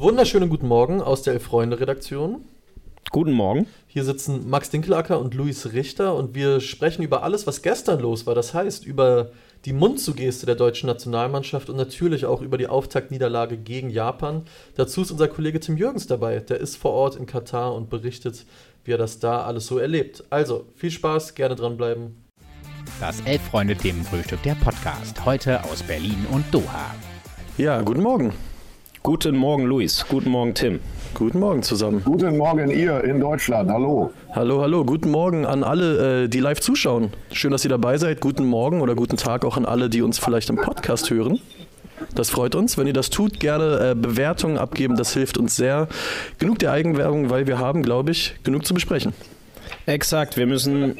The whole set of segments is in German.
Wunderschönen guten Morgen aus der Elf-Freunde-Redaktion. Guten Morgen. Hier sitzen Max Dinkelacker und Luis Richter und wir sprechen über alles, was gestern los war. Das heißt, über die Mundzugeste der deutschen Nationalmannschaft und natürlich auch über die Auftaktniederlage gegen Japan. Dazu ist unser Kollege Tim Jürgens dabei. Der ist vor Ort in Katar und berichtet, wie er das da alles so erlebt. Also, viel Spaß, gerne dranbleiben. Das Elf-Freunde-Themenfrühstück, der Podcast. Heute aus Berlin und Doha. Ja, guten Morgen. Guten Morgen, Luis. Guten Morgen, Tim. Guten Morgen zusammen. Guten Morgen, ihr in Deutschland. Hallo. Hallo, hallo. Guten Morgen an alle, äh, die live zuschauen. Schön, dass ihr dabei seid. Guten Morgen oder guten Tag auch an alle, die uns vielleicht im Podcast hören. Das freut uns. Wenn ihr das tut, gerne äh, Bewertungen abgeben. Das hilft uns sehr. Genug der Eigenwerbung, weil wir haben, glaube ich, genug zu besprechen. Exakt. Wir müssen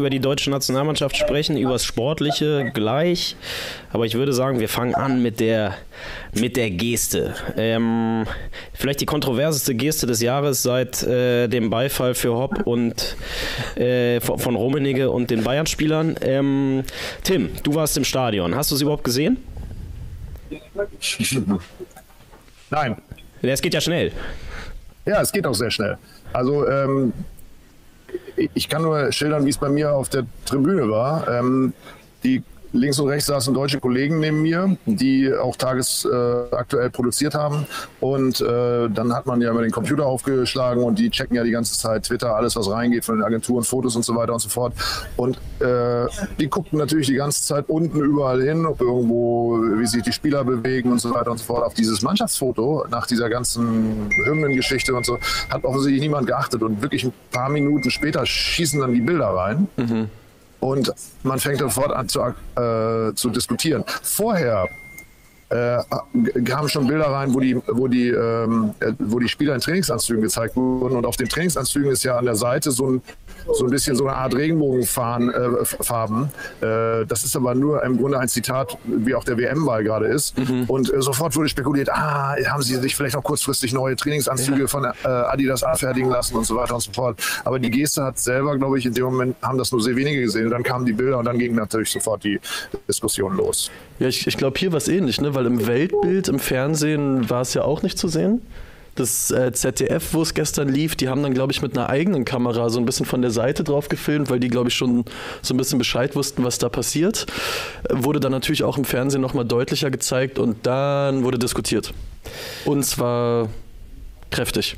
über die deutsche Nationalmannschaft sprechen, über das Sportliche gleich. Aber ich würde sagen, wir fangen an mit der, mit der Geste. Ähm, vielleicht die kontroverseste Geste des Jahres seit äh, dem Beifall für Hopp und äh, von Rummenigge und den Bayern-Spielern. Ähm, Tim, du warst im Stadion. Hast du es überhaupt gesehen? Nein. Es geht ja schnell. Ja, es geht auch sehr schnell. Also ähm, ich kann nur schildern, wie es bei mir auf der Tribüne war. Ähm, die links und rechts saßen deutsche Kollegen neben mir, die auch tagesaktuell äh, produziert haben. Und äh, dann hat man ja immer den Computer aufgeschlagen und die checken ja die ganze Zeit Twitter, alles was reingeht von den Agenturen, Fotos und so weiter und so fort. Und äh, die guckten natürlich die ganze Zeit unten überall hin, ob irgendwo, wie sich die Spieler bewegen und so weiter und so fort. Auf dieses Mannschaftsfoto nach dieser ganzen Hymnengeschichte und so hat offensichtlich niemand geachtet. Und wirklich ein paar Minuten später schießen dann die Bilder rein. Mhm. Und man fängt sofort an zu, äh, zu diskutieren. Vorher äh, kamen schon Bilder rein, wo die, wo, die, ähm, äh, wo die Spieler in Trainingsanzügen gezeigt wurden. Und auf den Trainingsanzügen ist ja an der Seite so ein, so ein bisschen so eine Art Regenbogenfarben. Äh, äh, das ist aber nur im Grunde ein Zitat, wie auch der WM-Ball gerade ist. Mhm. Und äh, sofort wurde spekuliert, ah, haben sie sich vielleicht noch kurzfristig neue Trainingsanzüge ja. von äh, Adidas anfertigen lassen und so weiter und so fort. Aber die Geste hat selber, glaube ich, in dem Moment haben das nur sehr wenige gesehen. Und dann kamen die Bilder und dann ging natürlich sofort die Diskussion los. Ja, ich, ich glaube, hier war es ähnlich, ne? weil im Weltbild, im Fernsehen war es ja auch nicht zu sehen. Das äh, ZDF, wo es gestern lief, die haben dann, glaube ich, mit einer eigenen Kamera so ein bisschen von der Seite drauf gefilmt, weil die, glaube ich, schon so ein bisschen Bescheid wussten, was da passiert. Äh, wurde dann natürlich auch im Fernsehen nochmal deutlicher gezeigt und dann wurde diskutiert. Und zwar kräftig.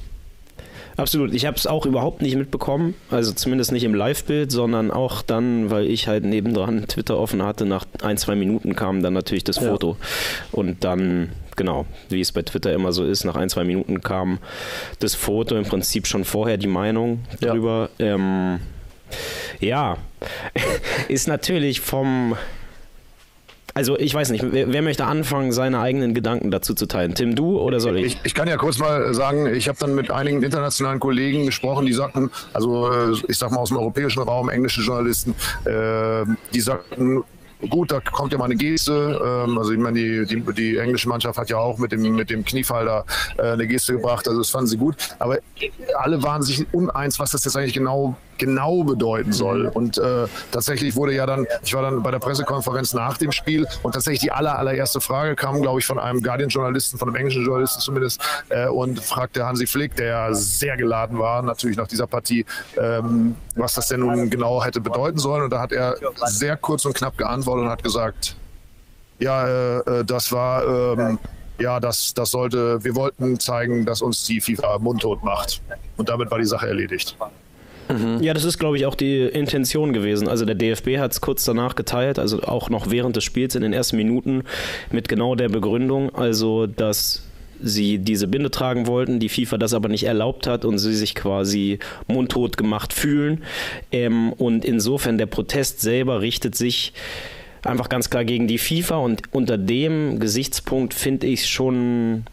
Absolut. Ich habe es auch überhaupt nicht mitbekommen, also zumindest nicht im Live-Bild, sondern auch dann, weil ich halt nebendran Twitter offen hatte, nach ein, zwei Minuten kam dann natürlich das Foto. Ja. Und dann, genau, wie es bei Twitter immer so ist, nach ein, zwei Minuten kam das Foto, im Prinzip schon vorher die Meinung darüber. Ja, ähm, ja. ist natürlich vom also ich weiß nicht, wer, wer, möchte anfangen, seine eigenen Gedanken dazu zu teilen? Tim, du oder soll ich? Ich, ich kann ja kurz mal sagen, ich habe dann mit einigen internationalen Kollegen gesprochen, die sagten, also äh, ich sag mal aus dem europäischen Raum, englische Journalisten, äh, die sagten, gut, da kommt ja mal eine Geste. Ähm, also ich meine, die, die, die, englische Mannschaft hat ja auch mit dem, mit dem Kniefall da äh, eine Geste gebracht. Also das fanden sie gut. Aber alle waren sich uneins, was das jetzt eigentlich genau genau bedeuten soll. Und äh, tatsächlich wurde ja dann, ich war dann bei der Pressekonferenz nach dem Spiel und tatsächlich die aller, allererste Frage kam, glaube ich, von einem Guardian-Journalisten, von einem englischen Journalisten zumindest, äh, und fragte Hansi Flick, der ja sehr geladen war, natürlich nach dieser Partie, ähm, was das denn nun genau hätte bedeuten sollen. Und da hat er sehr kurz und knapp geantwortet und hat gesagt, ja, äh, äh das war, ähm, ja, das, das sollte, wir wollten zeigen, dass uns die FIFA mundtot macht. Und damit war die Sache erledigt. Mhm. Ja, das ist, glaube ich, auch die Intention gewesen. Also der DFB hat es kurz danach geteilt, also auch noch während des Spiels in den ersten Minuten mit genau der Begründung, also dass sie diese Binde tragen wollten, die FIFA das aber nicht erlaubt hat und sie sich quasi mundtot gemacht fühlen. Ähm, und insofern der Protest selber richtet sich einfach ganz klar gegen die FIFA und unter dem Gesichtspunkt finde ich schon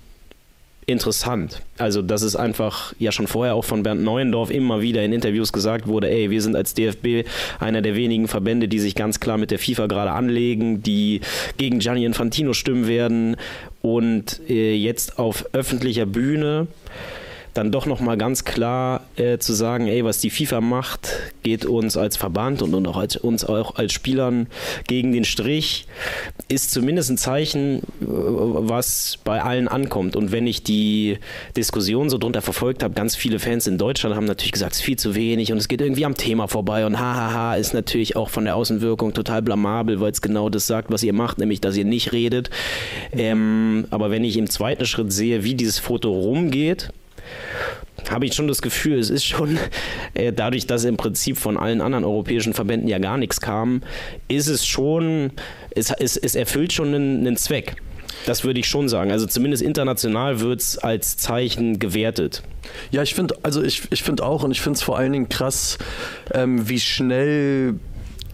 interessant. Also, dass es einfach ja schon vorher auch von Bernd Neuendorf immer wieder in Interviews gesagt wurde, ey, wir sind als DFB einer der wenigen Verbände, die sich ganz klar mit der FIFA gerade anlegen, die gegen Gianni Infantino stimmen werden und äh, jetzt auf öffentlicher Bühne dann doch nochmal ganz klar äh, zu sagen, ey, was die FIFA macht, geht uns als Verband und, und auch als, uns auch als Spielern gegen den Strich, ist zumindest ein Zeichen, äh, was bei allen ankommt. Und wenn ich die Diskussion so drunter verfolgt habe, ganz viele Fans in Deutschland haben natürlich gesagt, es ist viel zu wenig und es geht irgendwie am Thema vorbei und hahaha ist natürlich auch von der Außenwirkung total blamabel, weil es genau das sagt, was ihr macht, nämlich dass ihr nicht redet. Ähm, aber wenn ich im zweiten Schritt sehe, wie dieses Foto rumgeht, habe ich schon das Gefühl, es ist schon äh, dadurch, dass im Prinzip von allen anderen europäischen Verbänden ja gar nichts kam, ist es schon, es, es, es erfüllt schon einen, einen Zweck. Das würde ich schon sagen. Also zumindest international wird es als Zeichen gewertet. Ja, ich finde, also ich, ich finde auch und ich finde es vor allen Dingen krass, ähm, wie schnell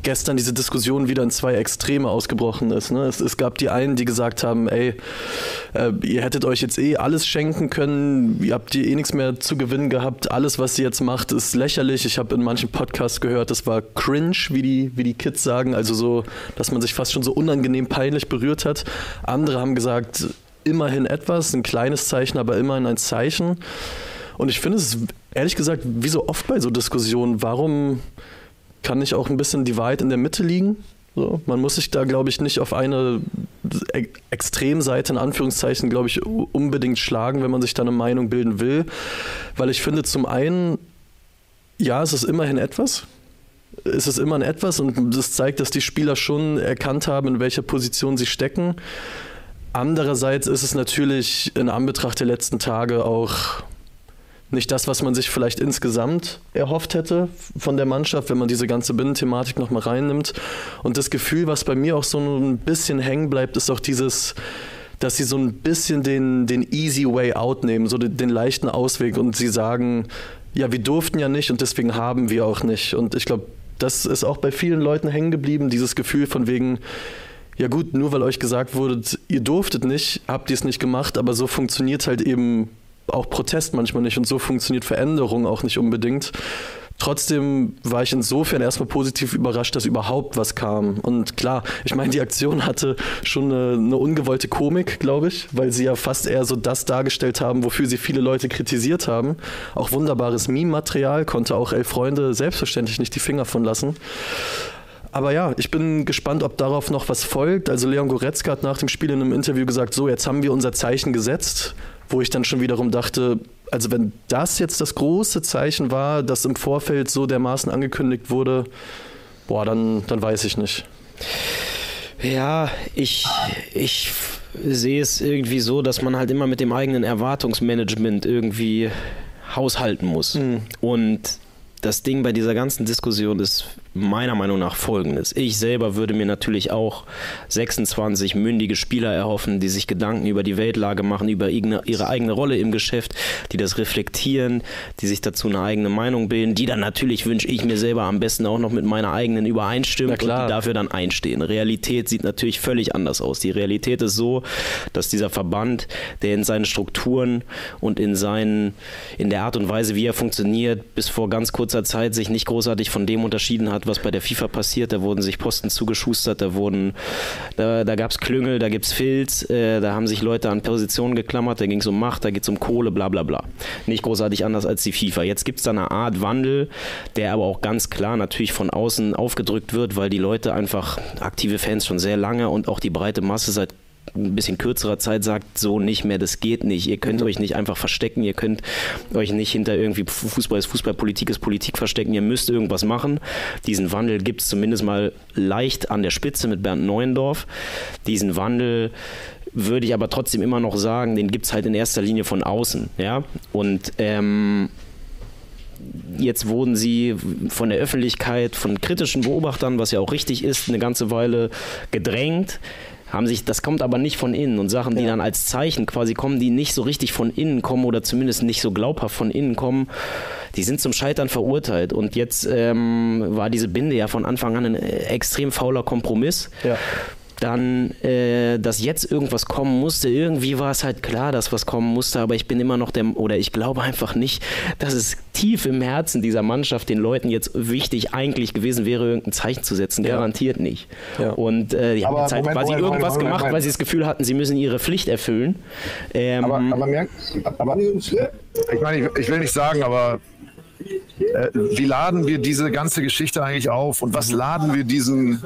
gestern diese Diskussion wieder in zwei Extreme ausgebrochen ist. Ne? Es, es, gab die einen, die gesagt haben, ey, äh, ihr hättet euch jetzt eh alles schenken können, ihr habt eh nichts mehr zu gewinnen gehabt, alles, was ihr jetzt macht, ist lächerlich. Ich habe in manchen Podcasts gehört, das war cringe, wie die, wie die Kids sagen, also so, dass man sich fast schon so unangenehm peinlich berührt hat. Andere haben gesagt, immerhin etwas, ein kleines Zeichen, aber immerhin ein Zeichen. Und ich finde es ehrlich gesagt, wie so oft bei so Diskussionen, warum kann nicht auch ein bisschen die Wahrheit in der Mitte liegen? So, man muss sich da, glaube ich, nicht auf eine e Extremseite in Anführungszeichen, glaube ich, unbedingt schlagen, wenn man sich da eine Meinung bilden will. Weil ich finde, zum einen, ja, es ist immerhin etwas. Es ist immerhin etwas und das zeigt, dass die Spieler schon erkannt haben, in welcher Position sie stecken. Andererseits ist es natürlich in Anbetracht der letzten Tage auch nicht das, was man sich vielleicht insgesamt erhofft hätte von der Mannschaft, wenn man diese ganze Binnenthematik nochmal reinnimmt. Und das Gefühl, was bei mir auch so ein bisschen hängen bleibt, ist auch dieses, dass sie so ein bisschen den, den easy way out nehmen, so den, den leichten Ausweg und sie sagen, ja, wir durften ja nicht und deswegen haben wir auch nicht. Und ich glaube, das ist auch bei vielen Leuten hängen geblieben, dieses Gefühl von wegen, ja gut, nur weil euch gesagt wurde, ihr durftet nicht, habt ihr es nicht gemacht, aber so funktioniert halt eben auch Protest manchmal nicht und so funktioniert Veränderung auch nicht unbedingt. Trotzdem war ich insofern erstmal positiv überrascht, dass überhaupt was kam. Und klar, ich meine, die Aktion hatte schon eine, eine, ungewollte Komik, glaube ich, weil sie ja fast eher so das dargestellt haben, wofür sie viele Leute kritisiert haben. Auch wunderbares Meme-Material, konnte auch Elf Freunde selbstverständlich nicht die Finger von lassen. Aber ja, ich bin gespannt, ob darauf noch was folgt. Also Leon Goretzka hat nach dem Spiel in einem Interview gesagt, so, jetzt haben wir unser Zeichen gesetzt wo ich dann schon wiederum dachte, also wenn das jetzt das große Zeichen war, das im Vorfeld so dermaßen angekündigt wurde, boah, dann, dann weiß ich nicht. Ja, ich, ich sehe es irgendwie so, dass man halt immer mit dem eigenen Erwartungsmanagement irgendwie haushalten muss. Mhm. Und das Ding bei dieser ganzen Diskussion ist meiner Meinung nach folgendes. Ich selber würde mir natürlich auch 26 mündige Spieler erhoffen, die sich Gedanken über die Weltlage machen, über ihre eigene Rolle im Geschäft, die das reflektieren, die sich dazu eine eigene Meinung bilden, die dann natürlich wünsche ich mir selber am besten auch noch mit meiner eigenen übereinstimmt und die dafür dann einstehen. Realität sieht natürlich völlig anders aus. Die Realität ist so, dass dieser Verband, der in seinen Strukturen und in seinen in der Art und Weise, wie er funktioniert, bis vor ganz kurzer Zeit sich nicht großartig von dem unterschieden hat, was bei der FIFA passiert. Da wurden sich Posten zugeschustert, da wurden, da, da gab es Klüngel, da gibt es Filz, äh, da haben sich Leute an Positionen geklammert, da ging es um Macht, da geht es um Kohle, bla bla bla. Nicht großartig anders als die FIFA. Jetzt gibt es da eine Art Wandel, der aber auch ganz klar natürlich von außen aufgedrückt wird, weil die Leute einfach aktive Fans schon sehr lange und auch die breite Masse seit ein bisschen kürzerer Zeit sagt, so nicht mehr, das geht nicht. Ihr könnt euch nicht einfach verstecken, ihr könnt euch nicht hinter irgendwie Fußball ist Fußball, Politik ist Politik verstecken, ihr müsst irgendwas machen. Diesen Wandel gibt es zumindest mal leicht an der Spitze mit Bernd Neuendorf. Diesen Wandel würde ich aber trotzdem immer noch sagen, den gibt es halt in erster Linie von außen. Ja? Und ähm, jetzt wurden sie von der Öffentlichkeit, von kritischen Beobachtern, was ja auch richtig ist, eine ganze Weile gedrängt haben sich, das kommt aber nicht von innen und Sachen, die ja. dann als Zeichen quasi kommen, die nicht so richtig von innen kommen oder zumindest nicht so glaubhaft von innen kommen, die sind zum Scheitern verurteilt. Und jetzt ähm, war diese Binde ja von Anfang an ein äh, extrem fauler Kompromiss. Ja dann, äh, dass jetzt irgendwas kommen musste. Irgendwie war es halt klar, dass was kommen musste, aber ich bin immer noch der, oder ich glaube einfach nicht, dass es tief im Herzen dieser Mannschaft den Leuten jetzt wichtig eigentlich gewesen wäre, irgendein Zeichen zu setzen. Ja. Garantiert nicht. Ja. Und äh, die aber haben jetzt halt Moment, quasi Moment, irgendwas Moment, gemacht, weil sie das Gefühl hatten, sie müssen ihre Pflicht erfüllen. Ähm, aber, aber, merkt, aber ich meine, ich, ich will nicht sagen, aber äh, wie laden wir diese ganze Geschichte eigentlich auf und was laden wir diesen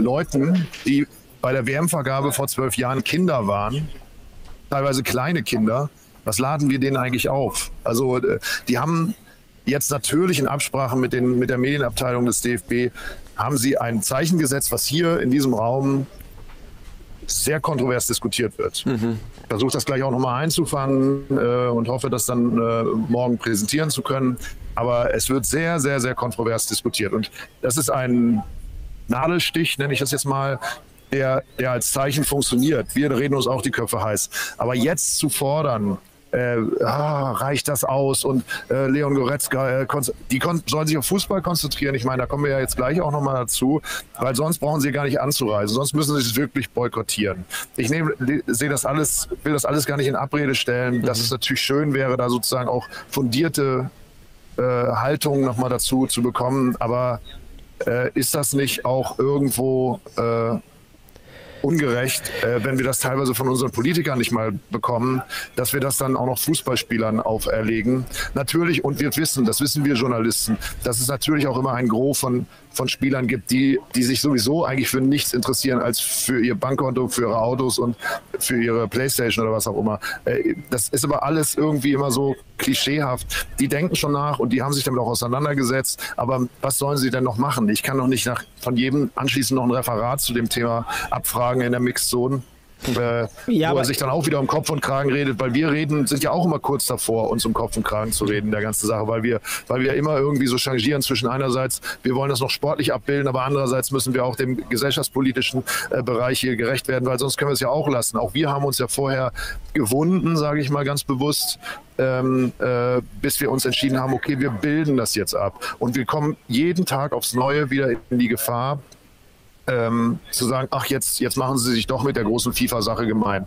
Leuten, die bei der WM-Vergabe vor zwölf Jahren Kinder waren, teilweise kleine Kinder, was laden wir denen eigentlich auf? Also äh, die haben jetzt natürlich in Absprache mit, den, mit der Medienabteilung des DFB, haben sie ein Zeichen gesetzt, was hier in diesem Raum sehr kontrovers diskutiert wird. Mhm. Ich versuche das gleich auch nochmal einzufangen äh, und hoffe, das dann äh, morgen präsentieren zu können. Aber es wird sehr, sehr, sehr kontrovers diskutiert. Und das ist ein Nadelstich, nenne ich das jetzt mal, der, der als Zeichen funktioniert. Wir reden uns auch die Köpfe heiß. Aber jetzt zu fordern, äh, ah, reicht das aus? Und äh, Leon Goretzka, äh, die sollen sich auf Fußball konzentrieren. Ich meine, da kommen wir ja jetzt gleich auch nochmal dazu, weil sonst brauchen sie gar nicht anzureisen, sonst müssen sie es wirklich boykottieren. Ich sehe das alles, will das alles gar nicht in Abrede stellen, mhm. dass es natürlich schön wäre, da sozusagen auch fundierte äh, Haltungen nochmal dazu zu bekommen, aber äh, ist das nicht auch irgendwo äh, ungerecht, äh, wenn wir das teilweise von unseren Politikern nicht mal bekommen, dass wir das dann auch noch Fußballspielern auferlegen. Natürlich, und wir wissen, das wissen wir Journalisten, dass es natürlich auch immer ein Gros von, von Spielern gibt, die, die sich sowieso eigentlich für nichts interessieren als für ihr Bankkonto, für ihre Autos und für ihre Playstation oder was auch immer. Äh, das ist aber alles irgendwie immer so klischeehaft. Die denken schon nach und die haben sich damit auch auseinandergesetzt. Aber was sollen sie denn noch machen? Ich kann doch nicht nach, von jedem anschließend noch ein Referat zu dem Thema abfragen in der Mixzone. Äh, ja, wo er sich dann auch wieder um Kopf und Kragen redet, weil wir reden, sind ja auch immer kurz davor, uns um Kopf und Kragen zu reden, der ganze Sache, weil wir, weil wir immer irgendwie so changieren zwischen einerseits, wir wollen das noch sportlich abbilden, aber andererseits müssen wir auch dem gesellschaftspolitischen äh, Bereich hier gerecht werden, weil sonst können wir es ja auch lassen. Auch wir haben uns ja vorher gewunden, sage ich mal ganz bewusst, ähm, äh, bis wir uns entschieden haben, okay, wir bilden das jetzt ab. Und wir kommen jeden Tag aufs Neue wieder in die Gefahr, ähm, zu sagen, ach jetzt, jetzt machen sie sich doch mit der großen FIFA-Sache gemein.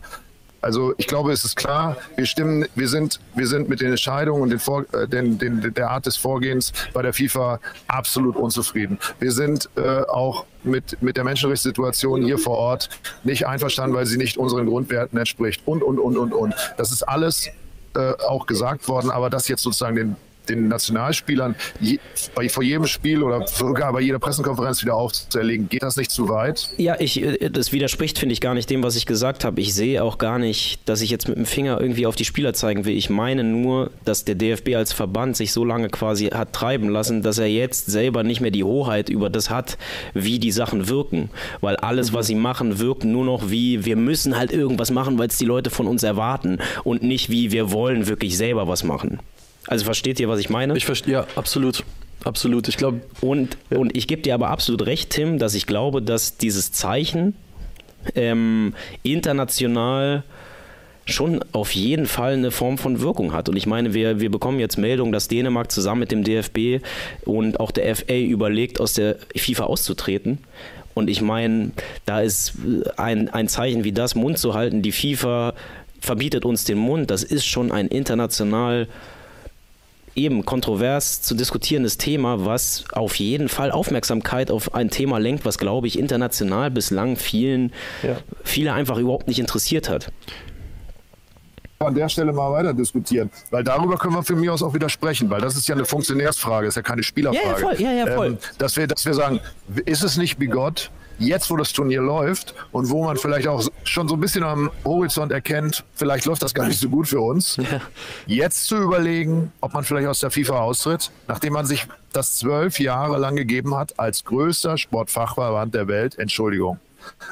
Also ich glaube, es ist klar, wir stimmen, wir sind, wir sind mit den Entscheidungen und den Vor, äh, den, den, der Art des Vorgehens bei der FIFA absolut unzufrieden. Wir sind äh, auch mit, mit der Menschenrechtssituation hier vor Ort nicht einverstanden, weil sie nicht unseren Grundwerten entspricht und, und, und, und, und. Das ist alles äh, auch gesagt worden, aber das jetzt sozusagen den den Nationalspielern je, bei, vor jedem Spiel oder sogar bei jeder Pressekonferenz wieder aufzuerlegen. Geht das nicht zu weit? Ja, ich, äh, das widerspricht, finde ich, gar nicht dem, was ich gesagt habe. Ich sehe auch gar nicht, dass ich jetzt mit dem Finger irgendwie auf die Spieler zeigen will. Ich meine nur, dass der DFB als Verband sich so lange quasi hat treiben lassen, dass er jetzt selber nicht mehr die Hoheit über das hat, wie die Sachen wirken. Weil alles, was sie machen, wirkt nur noch wie, wir müssen halt irgendwas machen, weil es die Leute von uns erwarten und nicht wie, wir wollen wirklich selber was machen. Also versteht ihr, was ich meine? Ich verstehe, ja, absolut. Absolut, ich glaube. Und, ja. und ich gebe dir aber absolut recht, Tim, dass ich glaube, dass dieses Zeichen ähm, international schon auf jeden Fall eine Form von Wirkung hat. Und ich meine, wir, wir bekommen jetzt Meldung, dass Dänemark zusammen mit dem DFB und auch der FA überlegt, aus der FIFA auszutreten. Und ich meine, da ist ein, ein Zeichen wie das, Mund zu halten, die FIFA verbietet uns den Mund, das ist schon ein international eben kontrovers zu diskutierendes Thema, was auf jeden Fall Aufmerksamkeit auf ein Thema lenkt, was, glaube ich, international bislang vielen, ja. viele einfach überhaupt nicht interessiert hat an der Stelle mal weiter diskutieren, weil darüber können wir für mich aus auch wieder sprechen, weil das ist ja eine Funktionärsfrage, ist ja keine Spielerfrage. Ja, ja, voll. Ja, ja, voll. Ähm, dass, wir, dass wir sagen, ist es nicht bigott, jetzt, wo das Turnier läuft und wo man vielleicht auch schon so ein bisschen am Horizont erkennt, vielleicht läuft das gar nicht so gut für uns, ja. jetzt zu überlegen, ob man vielleicht aus der FIFA austritt, nachdem man sich das zwölf Jahre lang gegeben hat als größter Sportfachverband der Welt. Entschuldigung.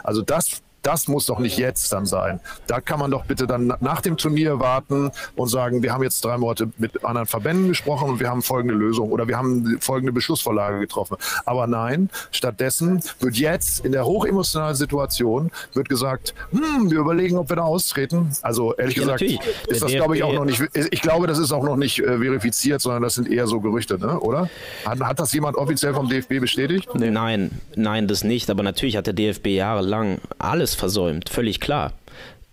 Also das das muss doch nicht jetzt dann sein. Da kann man doch bitte dann nach dem Turnier warten und sagen, wir haben jetzt drei Monate mit anderen Verbänden gesprochen und wir haben folgende Lösung oder wir haben folgende Beschlussvorlage getroffen. Aber nein, stattdessen wird jetzt in der hochemotionalen Situation wird gesagt, hm, wir überlegen, ob wir da austreten. Also ehrlich ja, gesagt, natürlich. ist das glaube ich auch noch nicht, ich glaube, das ist auch noch nicht äh, verifiziert, sondern das sind eher so Gerüchte, ne? oder? Hat, hat das jemand offiziell vom DFB bestätigt? Nein, nein, das nicht. Aber natürlich hat der DFB jahrelang alles alles versäumt, völlig klar.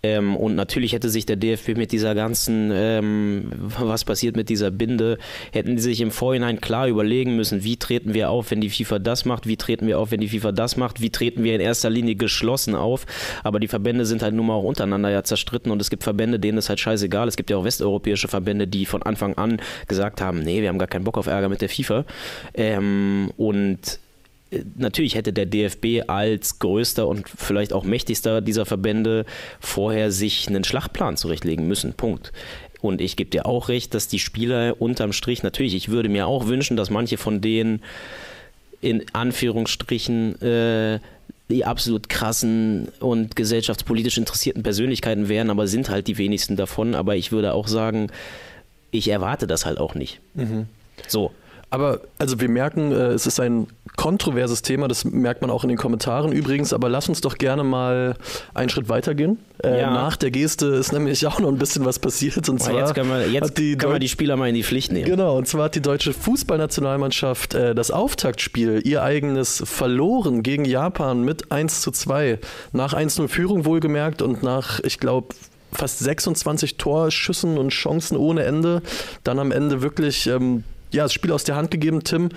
Ähm, und natürlich hätte sich der DFB mit dieser ganzen, ähm, was passiert mit dieser Binde, hätten die sich im Vorhinein klar überlegen müssen, wie treten wir auf, wenn die FIFA das macht, wie treten wir auf, wenn die FIFA das macht, wie treten wir in erster Linie geschlossen auf. Aber die Verbände sind halt nun mal auch untereinander ja zerstritten und es gibt Verbände, denen ist halt scheißegal. Es gibt ja auch westeuropäische Verbände, die von Anfang an gesagt haben, nee, wir haben gar keinen Bock auf Ärger mit der FIFA. Ähm, und natürlich hätte der DFB als größter und vielleicht auch mächtigster dieser Verbände vorher sich einen Schlachtplan zurechtlegen müssen. Punkt. Und ich gebe dir auch recht, dass die Spieler unterm Strich, natürlich, ich würde mir auch wünschen, dass manche von denen in Anführungsstrichen äh, die absolut krassen und gesellschaftspolitisch interessierten Persönlichkeiten wären, aber sind halt die wenigsten davon. Aber ich würde auch sagen, ich erwarte das halt auch nicht. Mhm. So. Aber also wir merken, äh, es ist ein kontroverses Thema, das merkt man auch in den Kommentaren übrigens, aber lass uns doch gerne mal einen Schritt weitergehen. Äh, ja. Nach der Geste ist nämlich auch noch ein bisschen was passiert. Und zwar jetzt können, wir, jetzt die, können wir die Spieler mal in die Pflicht nehmen. Genau, und zwar hat die deutsche Fußballnationalmannschaft äh, das Auftaktspiel, ihr eigenes, verloren gegen Japan mit 1 zu 2. Nach 1-0 Führung wohlgemerkt und nach, ich glaube, fast 26 Torschüssen und Chancen ohne Ende. Dann am Ende wirklich ähm, ja, das Spiel aus der Hand gegeben, Tim.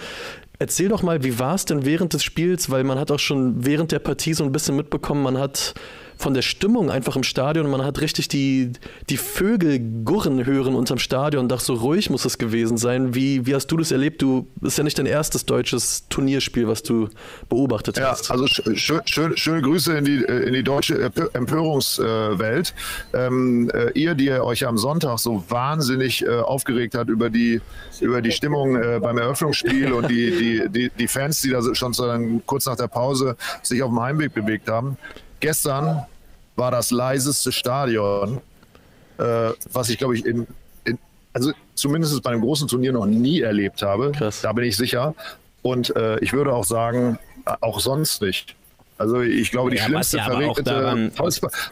Erzähl doch mal, wie war es denn während des Spiels? Weil man hat auch schon während der Partie so ein bisschen mitbekommen, man hat von der Stimmung einfach im Stadion. Man hat richtig die, die Vögel gurren hören unterm Stadion. Dachte, so ruhig muss es gewesen sein. Wie, wie hast du das erlebt? Du ist ja nicht dein erstes deutsches Turnierspiel, was du beobachtet ja, hast. Also schön, schön, schöne Grüße in die, in die deutsche Empörungswelt. Ähm, äh, ihr, die euch am Sonntag so wahnsinnig äh, aufgeregt hat über die, über die Stimmung äh, beim Eröffnungsspiel und die, die, die, die Fans, die da schon kurz nach der Pause sich auf dem Heimweg bewegt haben. Gestern war das leiseste Stadion, äh, was ich glaube ich in, in, also zumindest bei einem großen Turnier noch nie erlebt habe. Krass. Da bin ich sicher. Und äh, ich würde auch sagen, äh, auch sonst nicht. Also ich glaube, die ja, schlimmste ja verregnete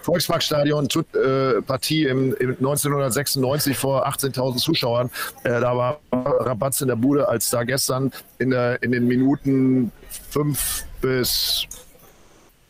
Volksparkstadion-Partie äh, im, im 1996 vor 18.000 Zuschauern, äh, da war Rabatz in der Bude, als da gestern in, der, in den Minuten fünf bis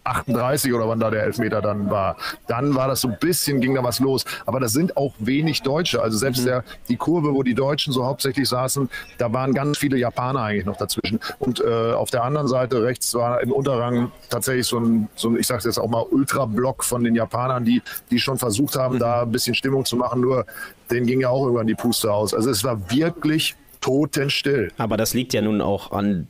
38 oder wann da der Elfmeter dann war. Dann war das so ein bisschen, ging da was los. Aber das sind auch wenig Deutsche. Also selbst mhm. der, die Kurve, wo die Deutschen so hauptsächlich saßen, da waren ganz viele Japaner eigentlich noch dazwischen. Und äh, auf der anderen Seite rechts war im Unterrang tatsächlich so ein, so ein ich sage jetzt auch mal, Ultrablock von den Japanern, die, die schon versucht haben, mhm. da ein bisschen Stimmung zu machen. Nur denen ging ja auch irgendwann die Puste aus. Also es war wirklich totenstill. Aber das liegt ja nun auch an